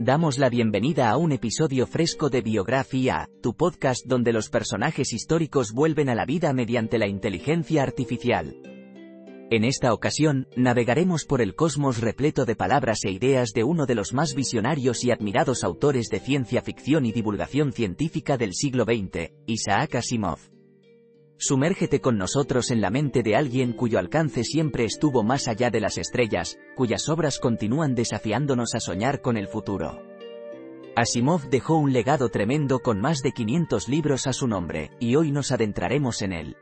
Damos la bienvenida a un episodio fresco de Biografía, tu podcast donde los personajes históricos vuelven a la vida mediante la inteligencia artificial. En esta ocasión, navegaremos por el cosmos repleto de palabras e ideas de uno de los más visionarios y admirados autores de ciencia ficción y divulgación científica del siglo XX, Isaac Asimov. Sumérgete con nosotros en la mente de alguien cuyo alcance siempre estuvo más allá de las estrellas, cuyas obras continúan desafiándonos a soñar con el futuro. Asimov dejó un legado tremendo con más de 500 libros a su nombre, y hoy nos adentraremos en él.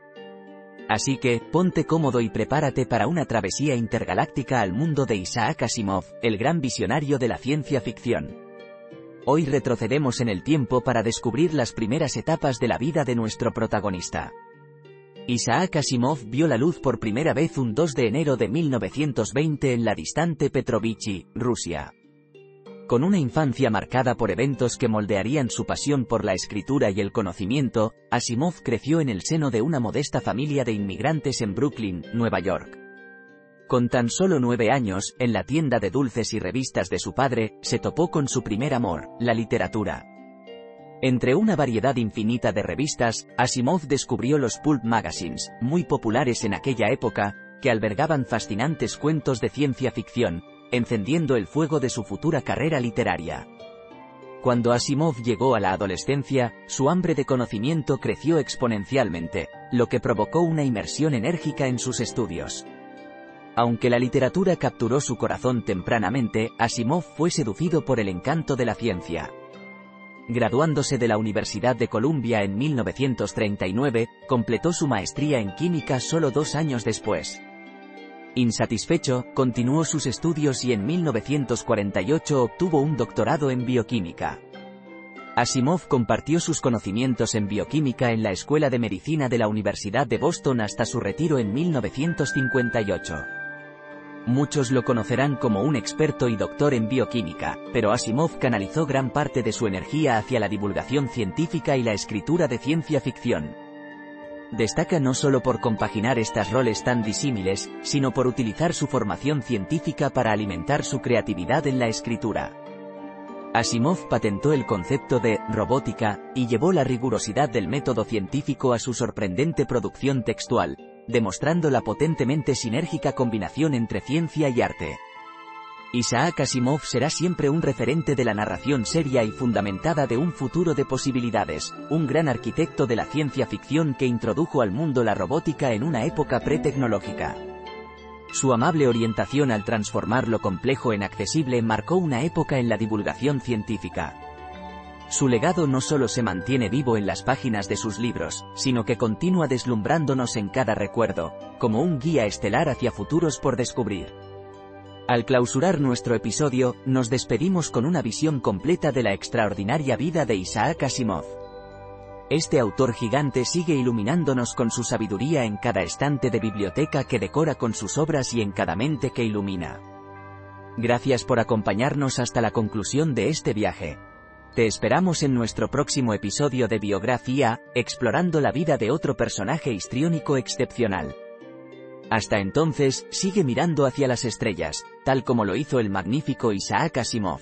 Así que, ponte cómodo y prepárate para una travesía intergaláctica al mundo de Isaac Asimov, el gran visionario de la ciencia ficción. Hoy retrocedemos en el tiempo para descubrir las primeras etapas de la vida de nuestro protagonista. Isaac Asimov vio la luz por primera vez un 2 de enero de 1920 en la distante Petrovichy, Rusia. Con una infancia marcada por eventos que moldearían su pasión por la escritura y el conocimiento, Asimov creció en el seno de una modesta familia de inmigrantes en Brooklyn, Nueva York. Con tan solo nueve años, en la tienda de dulces y revistas de su padre, se topó con su primer amor, la literatura. Entre una variedad infinita de revistas, Asimov descubrió los pulp magazines, muy populares en aquella época, que albergaban fascinantes cuentos de ciencia ficción, encendiendo el fuego de su futura carrera literaria. Cuando Asimov llegó a la adolescencia, su hambre de conocimiento creció exponencialmente, lo que provocó una inmersión enérgica en sus estudios. Aunque la literatura capturó su corazón tempranamente, Asimov fue seducido por el encanto de la ciencia. Graduándose de la Universidad de Columbia en 1939, completó su maestría en química solo dos años después. Insatisfecho, continuó sus estudios y en 1948 obtuvo un doctorado en bioquímica. Asimov compartió sus conocimientos en bioquímica en la Escuela de Medicina de la Universidad de Boston hasta su retiro en 1958. Muchos lo conocerán como un experto y doctor en bioquímica, pero Asimov canalizó gran parte de su energía hacia la divulgación científica y la escritura de ciencia ficción. Destaca no solo por compaginar estas roles tan disímiles, sino por utilizar su formación científica para alimentar su creatividad en la escritura. Asimov patentó el concepto de robótica y llevó la rigurosidad del método científico a su sorprendente producción textual, demostrando la potentemente sinérgica combinación entre ciencia y arte. Isaac Asimov será siempre un referente de la narración seria y fundamentada de un futuro de posibilidades, un gran arquitecto de la ciencia ficción que introdujo al mundo la robótica en una época pre-tecnológica. Su amable orientación al transformar lo complejo en accesible marcó una época en la divulgación científica. Su legado no solo se mantiene vivo en las páginas de sus libros, sino que continúa deslumbrándonos en cada recuerdo, como un guía estelar hacia futuros por descubrir. Al clausurar nuestro episodio, nos despedimos con una visión completa de la extraordinaria vida de Isaac Asimov. Este autor gigante sigue iluminándonos con su sabiduría en cada estante de biblioteca que decora con sus obras y en cada mente que ilumina. Gracias por acompañarnos hasta la conclusión de este viaje. Te esperamos en nuestro próximo episodio de Biografía, explorando la vida de otro personaje histriónico excepcional. Hasta entonces, sigue mirando hacia las estrellas, tal como lo hizo el magnífico Isaac Asimov.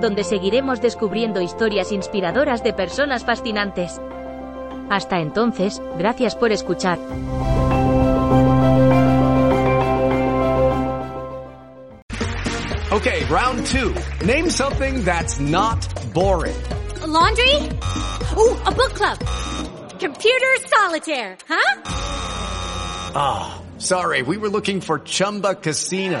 donde seguiremos descubriendo historias inspiradoras de personas fascinantes. Hasta entonces, gracias por escuchar. Okay, round two. Name something that's not boring. A laundry? Ooh, a book club. Computer solitaire, huh? Ah, sorry, we were looking for Chumba Casino.